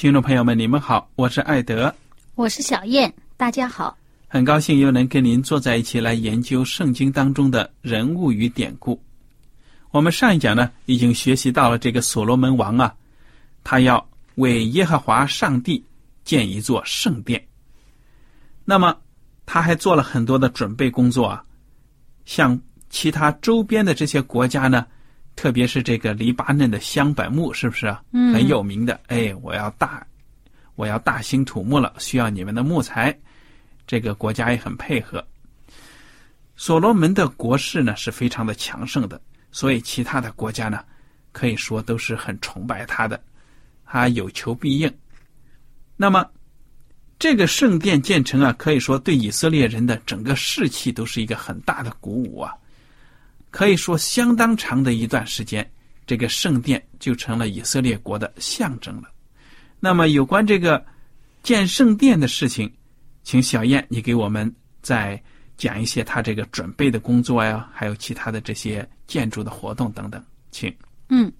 听众朋友们，你们好，我是艾德，我是小燕，大家好，很高兴又能跟您坐在一起来研究圣经当中的人物与典故。我们上一讲呢，已经学习到了这个所罗门王啊，他要为耶和华上帝建一座圣殿。那么他还做了很多的准备工作啊，向其他周边的这些国家呢。特别是这个黎巴嫩的香柏木，是不是啊？嗯，很有名的。哎，我要大，我要大兴土木了，需要你们的木材。这个国家也很配合。所罗门的国势呢是非常的强盛的，所以其他的国家呢可以说都是很崇拜他的，他有求必应。那么这个圣殿建成啊，可以说对以色列人的整个士气都是一个很大的鼓舞啊。可以说，相当长的一段时间，这个圣殿就成了以色列国的象征了。那么，有关这个建圣殿的事情，请小燕你给我们再讲一些他这个准备的工作呀，还有其他的这些建筑的活动等等，请。嗯，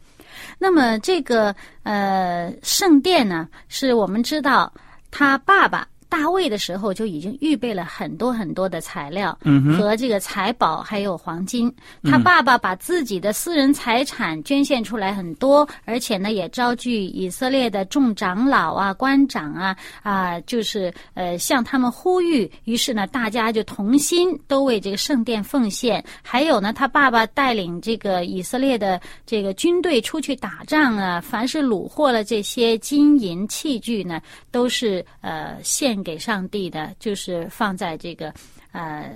那么这个呃圣殿呢，是我们知道他爸爸。大卫的时候就已经预备了很多很多的材料和这个财宝，还有黄金。他爸爸把自己的私人财产捐献出来很多，而且呢也招聚以色列的众长老啊、官长啊啊，就是呃向他们呼吁。于是呢，大家就同心都为这个圣殿奉献。还有呢，他爸爸带领这个以色列的这个军队出去打仗啊，凡是虏获了这些金银器具呢，都是呃献。给上帝的，就是放在这个，呃，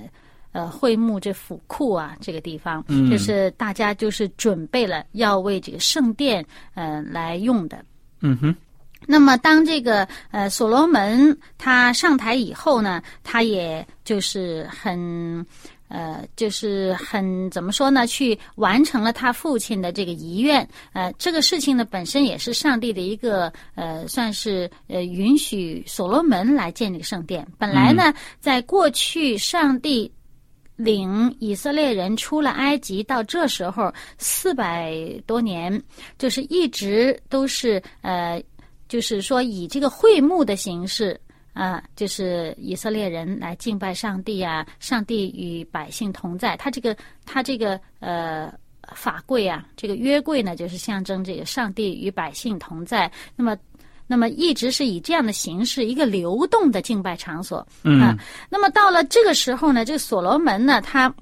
呃，会幕这府库啊，这个地方，就是大家就是准备了要为这个圣殿，呃，来用的。嗯哼。那么，当这个呃所罗门他上台以后呢，他也就是很。呃，就是很怎么说呢？去完成了他父亲的这个遗愿。呃，这个事情呢，本身也是上帝的一个呃，算是呃，允许所罗门来建这个圣殿。本来呢，在过去，上帝领以色列人出了埃及，到这时候四百多年，就是一直都是呃，就是说以这个会幕的形式。啊，就是以色列人来敬拜上帝啊，上帝与百姓同在。他这个，他这个呃法柜啊，这个约柜呢，就是象征这个上帝与百姓同在。那么，那么一直是以这样的形式，一个流动的敬拜场所。嗯。那么到了这个时候呢，这个所罗门呢，他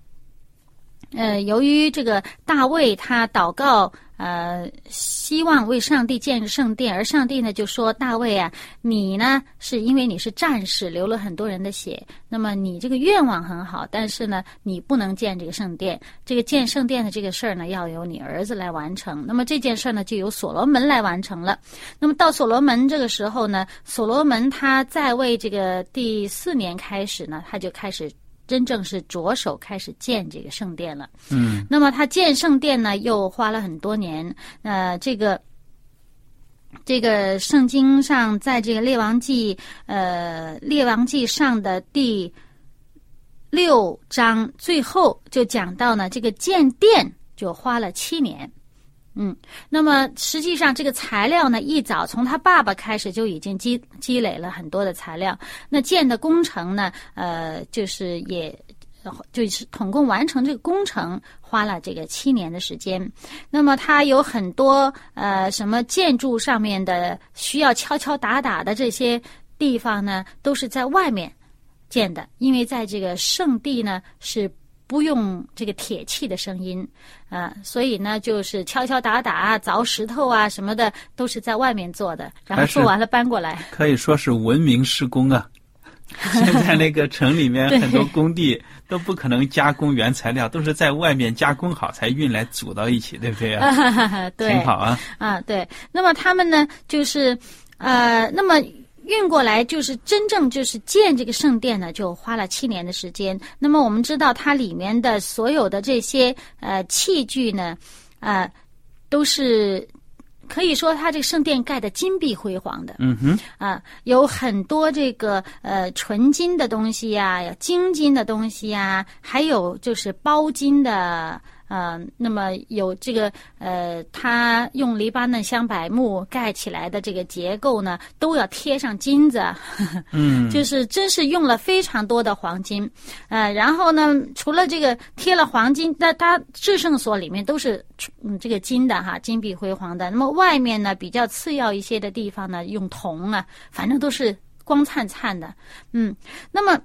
呃，由于这个大卫他祷告。呃，希望为上帝建圣殿，而上帝呢就说：“大卫啊，你呢是因为你是战士，流了很多人的血，那么你这个愿望很好，但是呢，你不能建这个圣殿。这个建圣殿的这个事儿呢，要由你儿子来完成。那么这件事儿呢，就由所罗门来完成了。那么到所罗门这个时候呢，所罗门他在位这个第四年开始呢，他就开始。”真正是着手开始建这个圣殿了。嗯那么他建圣殿呢，又花了很多年。呃，这个这个圣经上，在这个列王记呃列王记上的第六章最后就讲到呢，这个建殿就花了七年。嗯，那么实际上这个材料呢，一早从他爸爸开始就已经积积累了很多的材料。那建的工程呢，呃，就是也就是统共完成这个工程花了这个七年的时间。那么它有很多呃什么建筑上面的需要敲敲打打的这些地方呢，都是在外面建的，因为在这个圣地呢是。不用这个铁器的声音，啊，所以呢，就是敲敲打打啊、凿石头啊什么的，都是在外面做的，然后做完了搬过来。可以说是文明施工啊。现在那个城里面很多工地都不可能加工原材料，都是在外面加工好才运来组到一起，对不对啊？对，挺好啊。啊，对。那么他们呢，就是呃，那么运过来，就是真正就是建这个圣殿呢，就花了七年的时间。那么我们知道，它里面的所有的这些呃器具呢，啊、都是可以说它这个圣殿盖的金碧辉煌的。嗯哼，啊，有很多这个呃纯金的东西呀、有精金的东西呀、还有就是包金的。呃，那么有这个呃，它用黎巴嫩香柏木盖起来的这个结构呢，都要贴上金子，嗯，就是真是用了非常多的黄金，呃，然后呢，除了这个贴了黄金，那它制圣所里面都是嗯这个金的哈，金碧辉煌的。那么外面呢，比较次要一些的地方呢，用铜啊，反正都是光灿灿的，嗯，那么。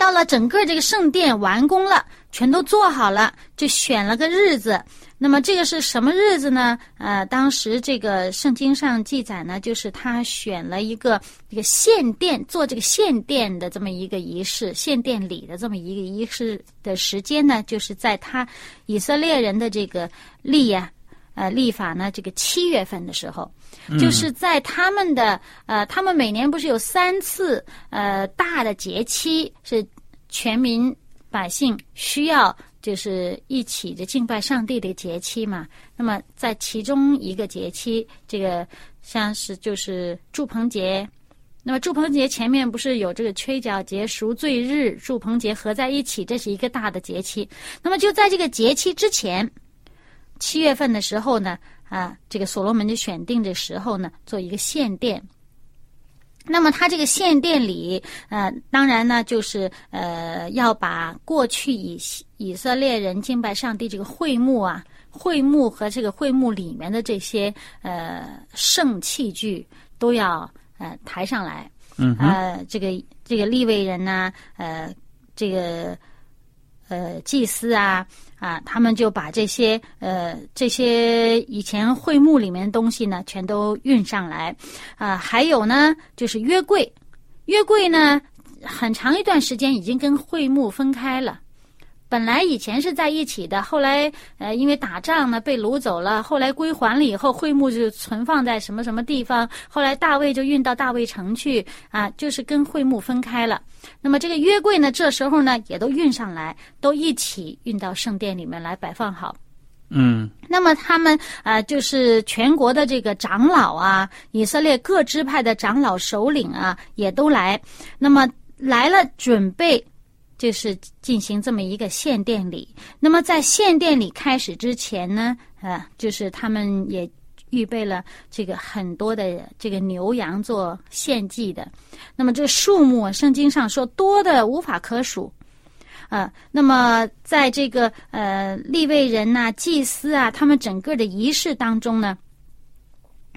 到了整个这个圣殿完工了，全都做好了，就选了个日子。那么这个是什么日子呢？呃，当时这个圣经上记载呢，就是他选了一个这个献殿做这个献殿的这么一个仪式，献殿礼的这么一个仪式的时间呢，就是在他以色列人的这个利呀、呃立法呢，这个七月份的时候，就是在他们的呃，他们每年不是有三次呃大的节期是全民百姓需要就是一起的敬拜上帝的节期嘛。那么在其中一个节期，这个像是就是祝棚节。那么祝棚节前面不是有这个吹角节、赎罪日、祝棚节合在一起，这是一个大的节期。那么就在这个节期之前，七月份的时候呢，啊，这个所罗门就选定的时候呢，做一个献殿。那么他这个献殿里，呃，当然呢，就是呃，要把过去以以色列人敬拜上帝这个会幕啊，会幕和这个会幕里面的这些呃圣器具都要呃抬上来。嗯哼，呃，这个这个立位人呢、呃，这个呃祭司啊啊，他们就把这些呃这些以前会墓里面的东西呢，全都运上来啊、还有呢，就是约柜，约柜呢，很长一段时间已经跟会墓分开了。本来以前是在一起的，后来呃因为打仗呢被掳走了，后来归还了以后，会幕就存放在什么什么地方，后来大卫就运到大卫城去啊，就是跟会幕分开了。那么这个约柜呢，这时候呢也都运上来，都一起运到圣殿里面来摆放好。嗯那么他们呃，就是全国的这个长老啊，以色列各支派的长老首领啊，也都来。那么来了，准备就是进行这么一个献殿礼。那么在献殿礼开始之前呢，呃，就是他们也预备了这个很多的这个牛羊做献祭的。那么这数目，圣经上说多的无法可数。啊，那么在这个呃立位人呐、祭司啊，他们整个的仪式当中呢，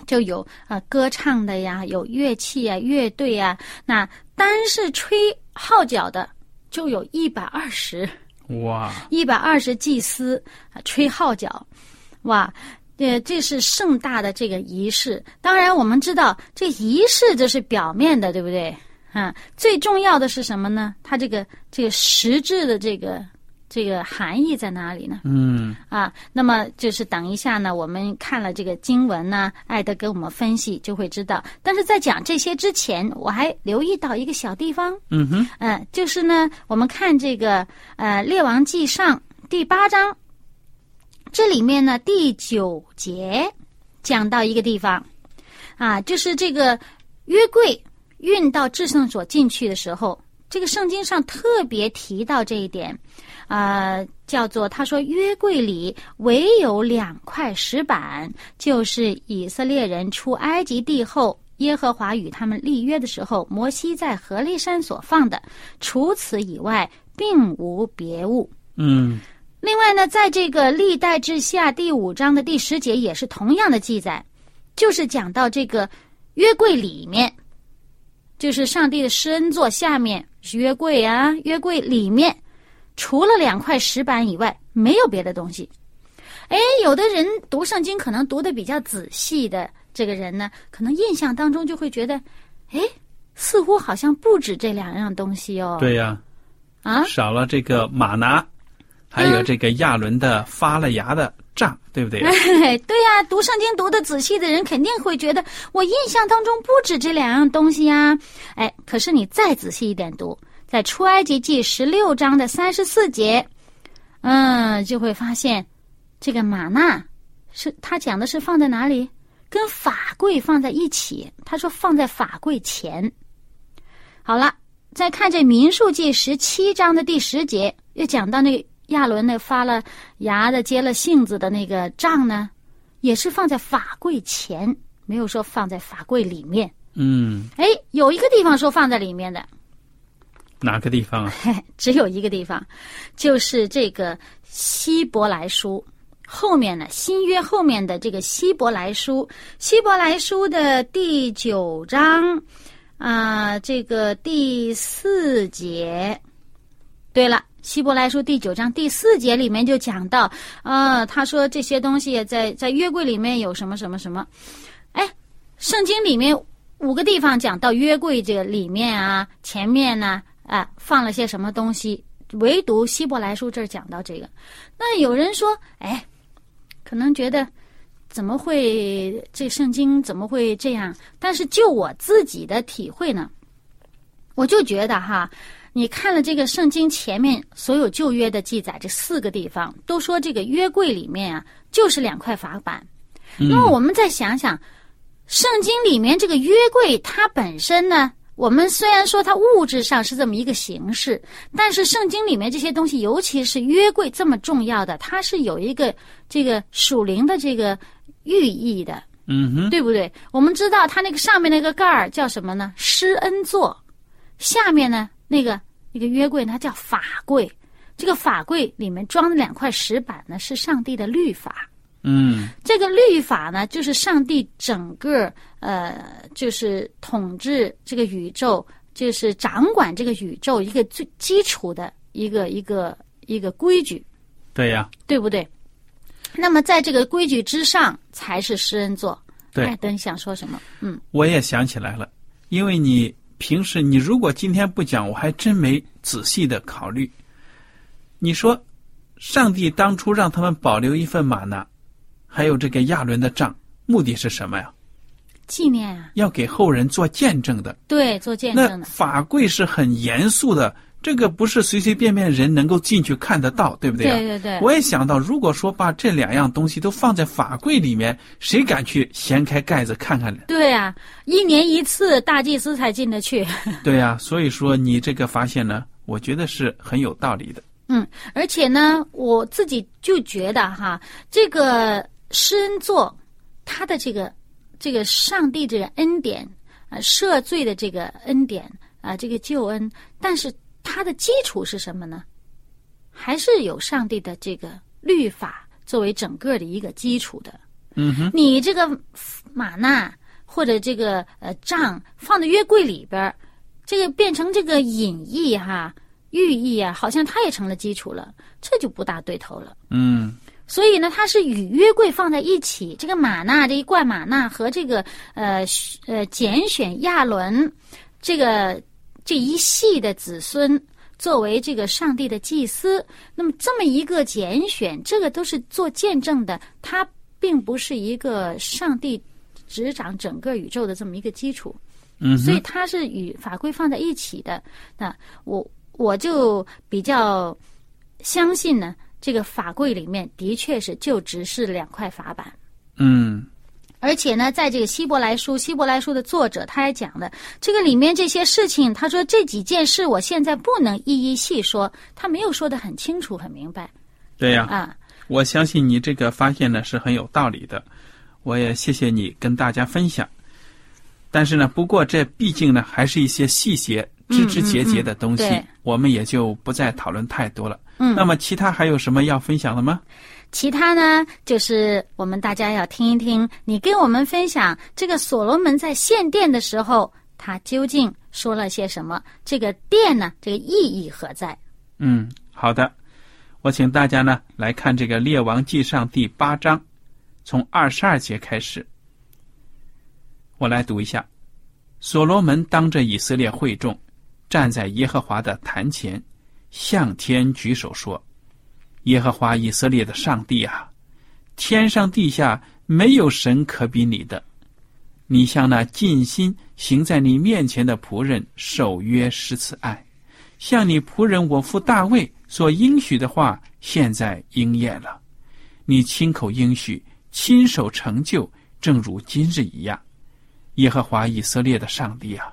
就有呃歌唱的呀，有乐器啊、乐队啊。那单是吹号角的，就有一百二十，哇，一百二十祭司啊吹号角，哇。呃，这是盛大的这个仪式。当然，我们知道这仪式这是表面的，对不对？啊，最重要的是什么呢？它这个这个实质的这个这个含义在哪里呢？嗯啊，那么就是等一下呢，我们看了这个经文呢，艾德给我们分析就会知道。但是在讲这些之前，我还留意到一个小地方，嗯哼，嗯、就是呢，我们看这个呃《列王记上》第八章，这里面呢第九节讲到一个地方，啊，就是这个约柜运到至圣所进去的时候，这个圣经上特别提到这一点，啊，叫做他说约柜里唯有两块石板，就是以色列人出埃及地后。耶和华与他们立约的时候，摩西在何烈山所放的，除此以外，并无别物。嗯另外呢，在这个历代志下第五章的第十节也是同样的记载，就是讲到这个约柜里面，就是上帝的施恩座下面是约柜啊，约柜里面除了两块石板以外，没有别的东西。哎，有的人读圣经可能读的比较仔细的这个人呢，可能印象当中就会觉得，哎，似乎好像不止这两样东西哦。对呀、啊，少了这个马拿，还有这个亚伦的发了芽的杖，对不对？对呀、读圣经读的仔细的人肯定会觉得，我印象当中不止这两样东西呀。哎，可是你再仔细一点读，在出埃及记十六章的三十四节，嗯，就会发现这个玛纳是他讲的是放在哪里？跟法柜放在一起。他说放在法柜前。好了，再看这民数记十七章的第十节，又讲到那个亚伦那发了芽的、结了杏子的那个杖呢，也是放在法柜前，没有说放在法柜里面。嗯，哎，有一个地方说放在里面的，哪个地方啊？嘿，只有一个地方，就是这个希伯来书后面呢，新约后面的这个希伯来书，希伯来书的第九章啊、这个第四节。对了，希伯来书第九章第四节里面就讲到，啊，他说这些东西在在约柜里面有什么什么什么，哎，圣经里面五个地方讲到约柜这个里面啊，前面呢啊放了些什么东西，唯独希伯来书这儿讲到这个。那有人说，哎，可能觉得怎么会这圣经怎么会这样？但是就我自己的体会呢，我就觉得哈。你看了这个圣经前面所有旧约的记载，这四个地方都说这个约柜里面啊，就是两块法板。那么我们再想想，圣经里面这个约柜它本身呢，我们虽然说它物质上是这么一个形式，但是圣经里面这些东西，尤其是约柜这么重要的，它是有一个这个属灵的这个寓意的。嗯哼，对不对？我们知道它那个上面那个盖儿叫什么呢？施恩座，下面呢那个那个约柜它叫法柜。这个法柜里面装的两块石板呢，是上帝的律法。嗯这个律法呢，就是上帝整个呃，就是统治这个宇宙，就是掌管这个宇宙一个最基础的一个一个一个规矩。对呀、对不对？那么在这个规矩之上，才是诗恩座。对艾登想说什么？嗯，我也想起来了，因为你平时你如果今天不讲，我还真没仔细的考虑。你说，上帝当初让他们保留一份玛纳，还有这个亚伦的杖，目的是什么呀？纪念啊，要给后人做见证的。对，做见证的。法柜是很严肃的，这个不是随随便便人能够进去看得到，对不对啊？对对对我也想到，如果说把这两样东西都放在法柜里面，谁敢去掀开盖子看看呢？对啊，一年一次，大祭司才进得去。对呀、所以说你这个发现呢，我觉得是很有道理的。嗯，而且呢，我自己就觉得哈，这个施恩座，他的这个这个上帝这个恩典啊、呃赦罪的这个恩典啊、这个救恩，但是它的基础是什么呢？还是有上帝的这个律法作为整个的一个基础的。嗯哼，你这个马纳或者这个呃杖放在约柜里边，这个变成这个隐意哈、寓意啊，好像它也成了基础了，这就不大对头了。嗯所以呢，它是与约柜放在一起。这个马纳这一罐马纳和这个呃选呃拣选亚伦这个这一系的子孙作为这个上帝的祭司。那么这么一个拣选，这个都是做见证的，它并不是一个上帝执掌整个宇宙的这么一个基础。嗯所以它是与法规放在一起的。那我我就比较相信呢，这个法规里面的确是就只是两块法板。嗯而且呢，在这个希伯来书，希伯来书的作者他也讲了，这个里面这些事情，他说这几件事我现在不能一一细说，他没有说的很清楚、很明白对呀、啊。我相信你这个发现呢是很有道理的，我也谢谢你跟大家分享。但是呢，不过这毕竟呢还是一些细节、枝枝节节的东西，我们也就不再讨论太多了。嗯那么其他还有什么要分享的吗？其他呢，就是我们大家要听一听，你跟我们分享这个所罗门在献殿的时候，他究竟说了些什么？这个殿呢，这个意义何在？嗯，好的，我请大家呢来看这个《列王纪上》第八章，从二十二节开始，我来读一下：所罗门当着以色列会众，站在耶和华的坛前，向天举手说：“耶和华以色列的上帝啊，天上地下没有神可比你的。你向那尽心行在你面前的仆人守约施慈爱。”向你仆人我父大卫所应许的话，现在应验了。你亲口应许，亲手成就，正如今日一样。耶和华以色列的上帝啊，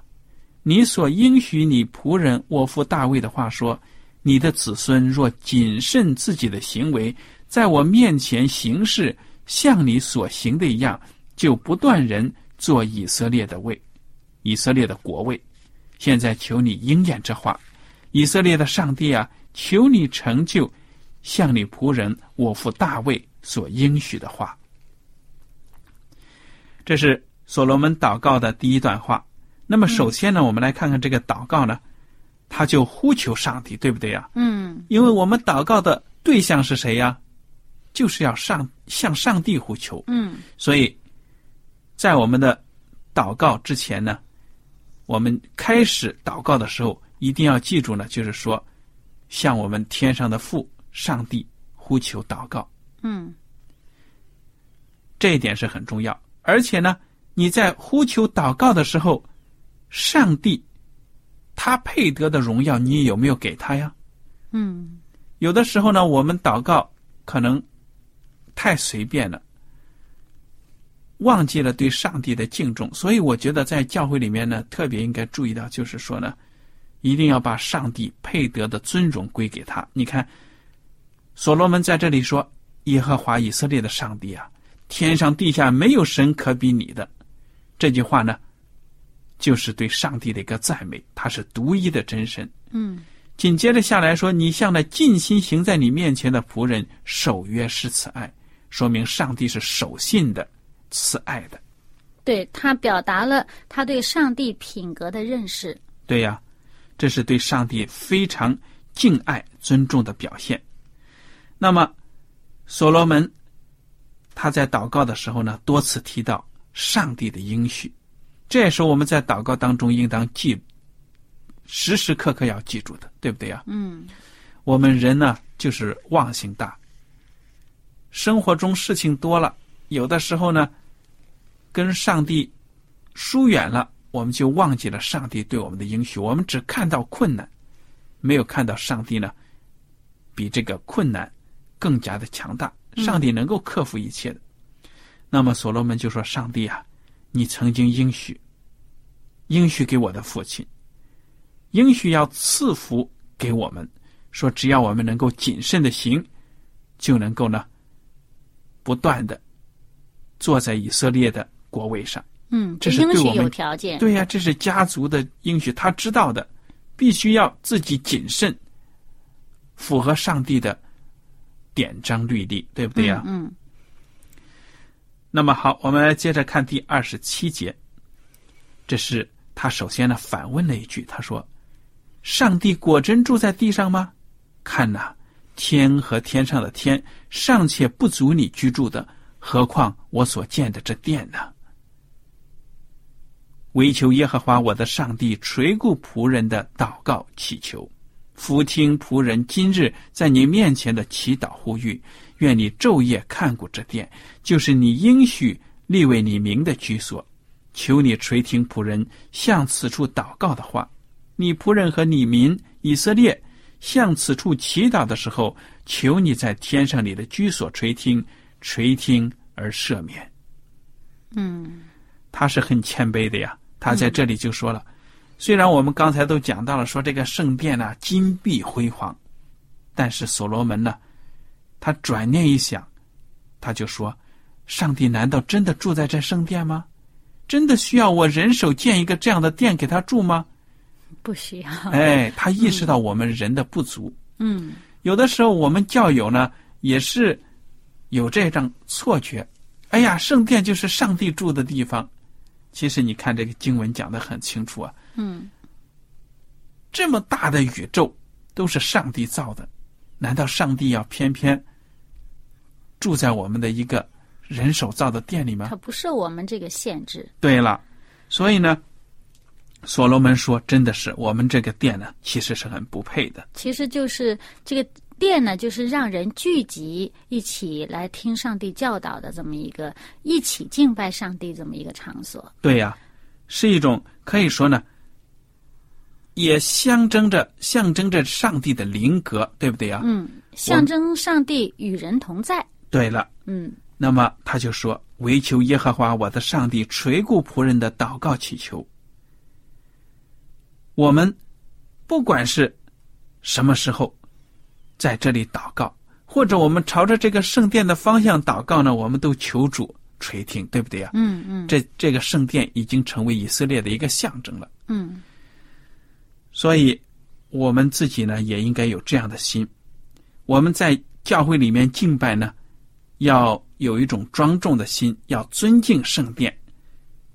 你所应许你仆人我父大卫的话说：你的子孙若谨慎自己的行为，在我面前行事，像你所行的一样，就不断人做以色列的位，以色列的国位。现在求你应验这话。以色列的上帝啊，求你成就像你仆人我父大卫所应许的话。这是所罗门祷告的第一段话。那么，首先呢，我们来看看这个祷告呢，他就呼求上帝，对不对呀？嗯因为我们祷告的对象是谁呀？就是要上向上帝呼求。嗯所以，在我们的祷告之前呢，我们开始祷告的时候，一定要记住呢，就是说，向我们天上的父上帝呼求祷告，嗯这一点是很重要。而且呢，你在呼求祷告的时候，上帝他配得的荣耀，你有没有给他呀？嗯有的时候呢，我们祷告可能太随便了，忘记了对上帝的敬重。所以我觉得在教会里面呢，特别应该注意到，就是说呢，一定要把上帝配得的尊荣归给他。你看，所罗门在这里说：“耶和华以色列的上帝啊，天上地下没有神可比你的。”这句话呢，就是对上帝的一个赞美，他是独一的真神。嗯紧接着下来说：“你向那尽心行在你面前的仆人守约施慈爱，说明上帝是守信的、慈爱的。对他表达了他对上帝品格的认识。对呀，这是对上帝非常敬爱、尊重的表现。那么，所罗门他在祷告的时候呢，多次提到上帝的应许，这也是我们在祷告当中应当记、时时刻刻要记住的，对不对呀？嗯我们人呢，就是忘性大。生活中事情多了，有的时候呢，跟上帝疏远了，我们就忘记了上帝对我们的应许。我们只看到困难，没有看到上帝呢，比这个困难更加的强大。上帝能够克服一切的。那么所罗门就说：“上帝啊，你曾经应许，应许给我的父亲，应许要赐福给我们。”说只要我们能够谨慎的行，就能够呢，不断的坐在以色列的国位上。嗯，这是对我们有条件。对呀、这是家族的应许，他知道的，必须要自己谨慎，符合上帝的典章律例，对不对呀、嗯那么好，我们来接着看第二十七节，这是他首先呢反问了一句，他说：“上帝果真住在地上吗？看呐，天和天上的天尚且不足你居住的，何况我所建的这殿呢？”唯求耶和华我的上帝垂顾仆人的祷告祈求，俯听仆人今日在你面前的祈祷呼吁。愿你昼夜看顾这殿，就是你应许立为你名的居所。求你垂听仆人向此处祷告的话。你仆人和你民以色列向此处祈祷的时候，求你在天上你的居所垂听，垂听而赦免。嗯，他是很谦卑的呀。他在这里就说了，虽然我们刚才都讲到了说这个圣殿呢金碧辉煌，但是所罗门呢。他转念一想，他就说：“上帝难道真的住在这圣殿吗？真的需要我人手建一个这样的殿给他住吗？不需要。”哎，他意识到我们人的不足。嗯，有的时候我们教友呢也是有这种错觉。哎呀，圣殿就是上帝住的地方。其实你看这个经文讲的很清楚啊。嗯，这么大的宇宙都是上帝造的，难道上帝要偏偏？住在我们的一个人手造的殿里吗？它不受我们这个限制。对了，所以呢，所罗门说：“真的是我们这个殿呢，其实是很不配的。其实就是这个殿呢，就是让人聚集一起来听上帝教导的这么一个一起敬拜上帝这么一个场所。对呀，是一种可以说呢，也象征着象征着上帝的灵格，对不对呀？嗯，象征上帝与人同在。对了，嗯，那么他就说：“唯求耶和华我的上帝垂顾仆人的祷告祈求。我们不管是什么时候在这里祷告，或者我们朝着这个圣殿的方向祷告呢，我们都求主垂听，对不对呀？嗯嗯，这这个圣殿已经成为以色列的一个象征了。嗯，所以我们自己呢也应该有这样的心。我们在教会里面敬拜呢。要有一种庄重的心，要尊敬圣殿，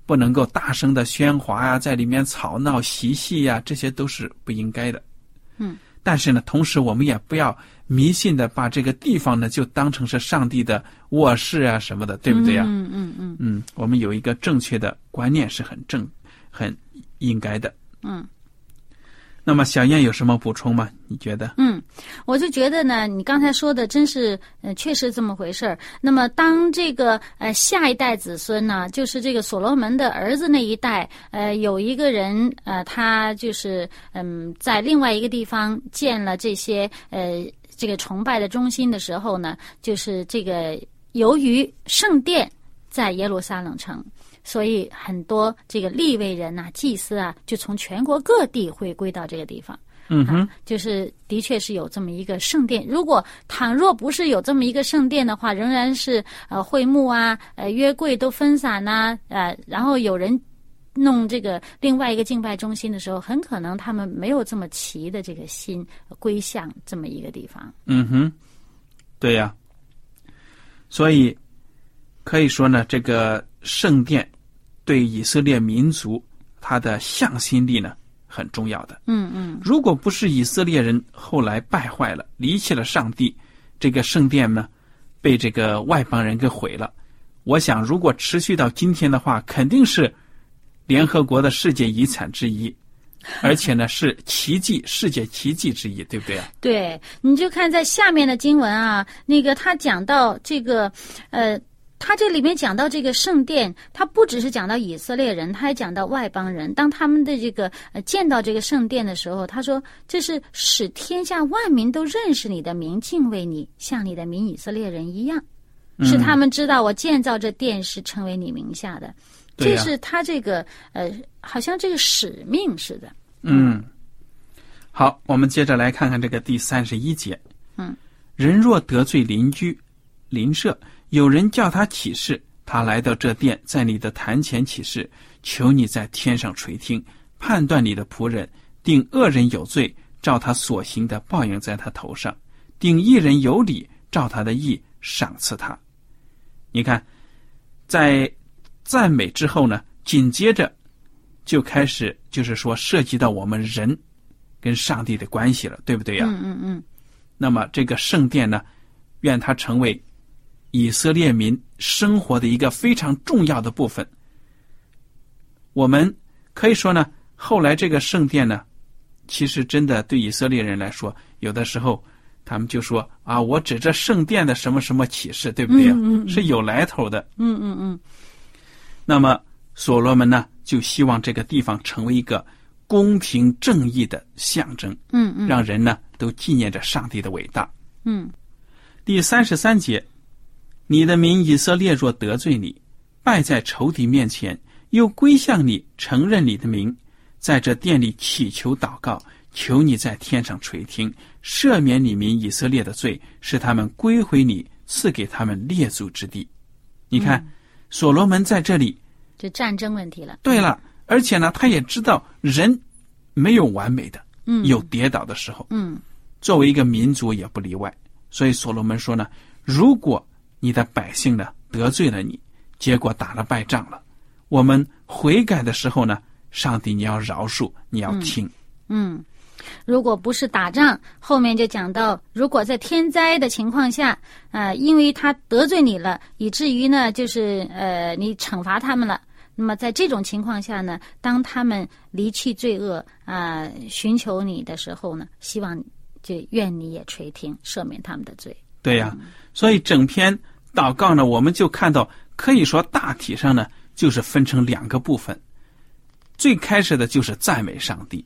不能够大声的喧哗呀，在里面吵闹嬉戏呀，这些都是不应该的。嗯，但是呢，同时我们也不要迷信的把这个地方呢就当成是上帝的卧室啊什么的，对不对呀？嗯嗯嗯嗯，我们有一个正确的观念是很正、很应该的。嗯。那么小燕有什么补充吗？你觉得？嗯，我就觉得呢，你刚才说的真是，呃，确实这么回事儿。那么当这个呃下一代子孙呢，就是这个所罗门的儿子那一代，呃，有一个人呃，他就是嗯，在另外一个地方建了这些呃这个崇拜的中心的时候呢，就是这个由于圣殿在耶路撒冷城。所以很多这个立位人呐、祭司啊，就从全国各地回归到这个地方。嗯哼，就是的确是有这么一个圣殿。如果倘若不是有这么一个圣殿的话，仍然是呃会幕啊、呃约柜都分散呐，呃，然后有人弄这个另外一个敬拜中心的时候，很可能他们没有这么齐的这个心归向这么一个地方。嗯哼，对呀。所以可以说呢，这个圣殿。对以色列民族，他的向心力呢很重要的。嗯嗯，如果不是以色列人后来败坏了，离弃了上帝，这个圣殿呢被这个外邦人给毁了。我想，如果持续到今天的话，肯定是联合国的世界遗产之一，而且呢是奇迹，世界奇迹之一，对不对啊？对，你就看在下面的经文啊，那个他讲到这个，呃。他这里面讲到这个圣殿，他不只是讲到以色列人，他还讲到外邦人。当他们的这个呃见到这个圣殿的时候，他说：“这是使天下万民都认识你的名，敬畏你，像你的名以色列人一样，是他们知道我建造这殿是成为你名下的。这是他这个呃，好像这个使命似的。”嗯，好，我们接着来看看这个第三十一节。嗯，人若得罪邻居、邻舍。有人叫他起誓，他来到这殿，在你的坛前起誓，求你在天上垂听，判断你的仆人，定恶人有罪，照他所行的报应在他头上；定一人有理，照他的意赏赐他。你看，在赞美之后呢，紧接着就开始就是说涉及到我们人跟上帝的关系了，对不对呀？嗯嗯嗯。那么这个圣殿呢，愿它成为。以色列民生活的一个非常重要的部分。我们可以说呢，后来这个圣殿呢，其实真的对以色列人来说，有的时候他们就说啊，我指着圣殿的什么什么启示，对不对是有来头的。嗯嗯嗯那么所罗门呢，就希望这个地方成为一个公平正义的象征，嗯嗯让人呢都纪念着上帝的伟大。嗯第三十三节，你的民以色列若得罪你，败在仇敌面前，又归向你，承认你的名，在这殿里祈求祷告，求你在天上垂听，赦免你民以色列的罪，使他们归回你赐给他们列祖之地。你看，所罗门在这里，就战争问题了。对了，而且呢，他也知道人没有完美的，嗯有跌倒的时候。嗯作为一个民族也不例外。所以所罗门说呢，如果你的百姓呢得罪了你，结果打了败仗了，我们悔改的时候呢，上帝你要饶恕，你要听。嗯，如果不是打仗，后面就讲到，如果在天灾的情况下，呃，因为他得罪你了，以至于呢，就是呃，你惩罚他们了。那么在这种情况下呢，当他们离弃罪恶啊、寻求你的时候呢，希望就愿你也垂听，赦免他们的罪。对呀、所以整篇祷告呢，我们就看到，可以说大体上呢，就是分成两个部分。最开始的就是赞美上帝，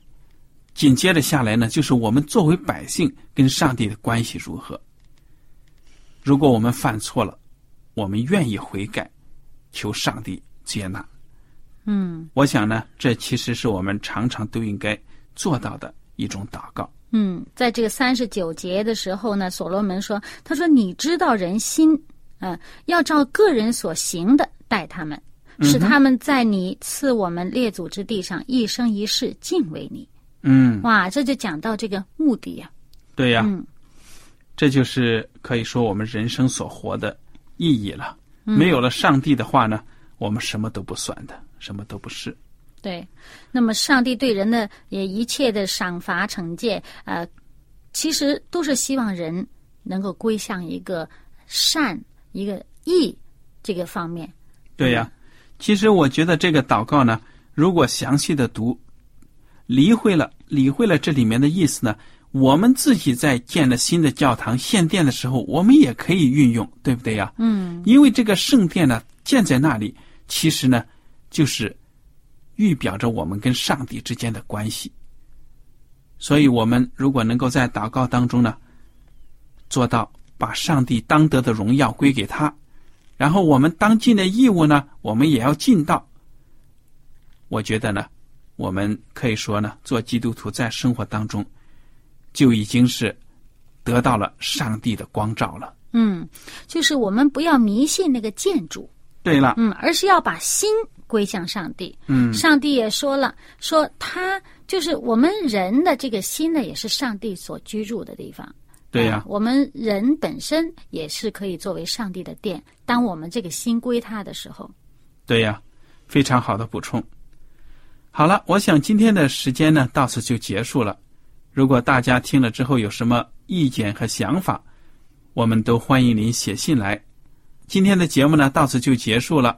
紧接着下来呢，就是我们作为百姓跟上帝的关系如何。如果我们犯错了，我们愿意悔改，求上帝接纳。嗯我想呢，这其实是我们常常都应该做到的一种祷告。嗯，在这个三十九节的时候呢，所罗门说：“他说你知道人心，嗯、要照个人所行的待他们，使他们在你赐我们列祖之地上一生一世敬畏你。嗯，哇，这就讲到这个目的呀、对呀、嗯这就是可以说我们人生所活的意义了。没有了上帝的话呢，我们什么都不算的，什么都不是。对，那么上帝对人的也一切的赏罚惩戒，呃，其实都是希望人能够归向一个善、一个义这个方面。对呀、其实我觉得这个祷告呢，如果详细的读，理会了理会了这里面的意思呢，我们自己在建了新的教堂献殿的时候，我们也可以运用，对不对呀？嗯因为这个圣殿呢建在那里，其实呢就是预表着我们跟上帝之间的关系。所以，我们如果能够在祷告当中呢，做到把上帝当得的荣耀归给他，然后我们当尽的义务呢，我们也要尽到。我觉得呢，我们可以说呢，做基督徒在生活当中就已经是得到了上帝的光照了。嗯，就是我们不要迷信那个建筑，对了，嗯，而是要把心归向上帝。嗯，上帝也说了，说他就是我们人的这个心呢，也是上帝所居住的地方。对呀、啊我们人本身也是可以作为上帝的殿。当我们这个心归他的时候，对呀，非常好的补充。好了，我想今天的时间呢到此就结束了。如果大家听了之后有什么意见和想法，我们都欢迎您写信来。今天的节目呢到此就结束了，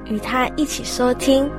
与他一起收听。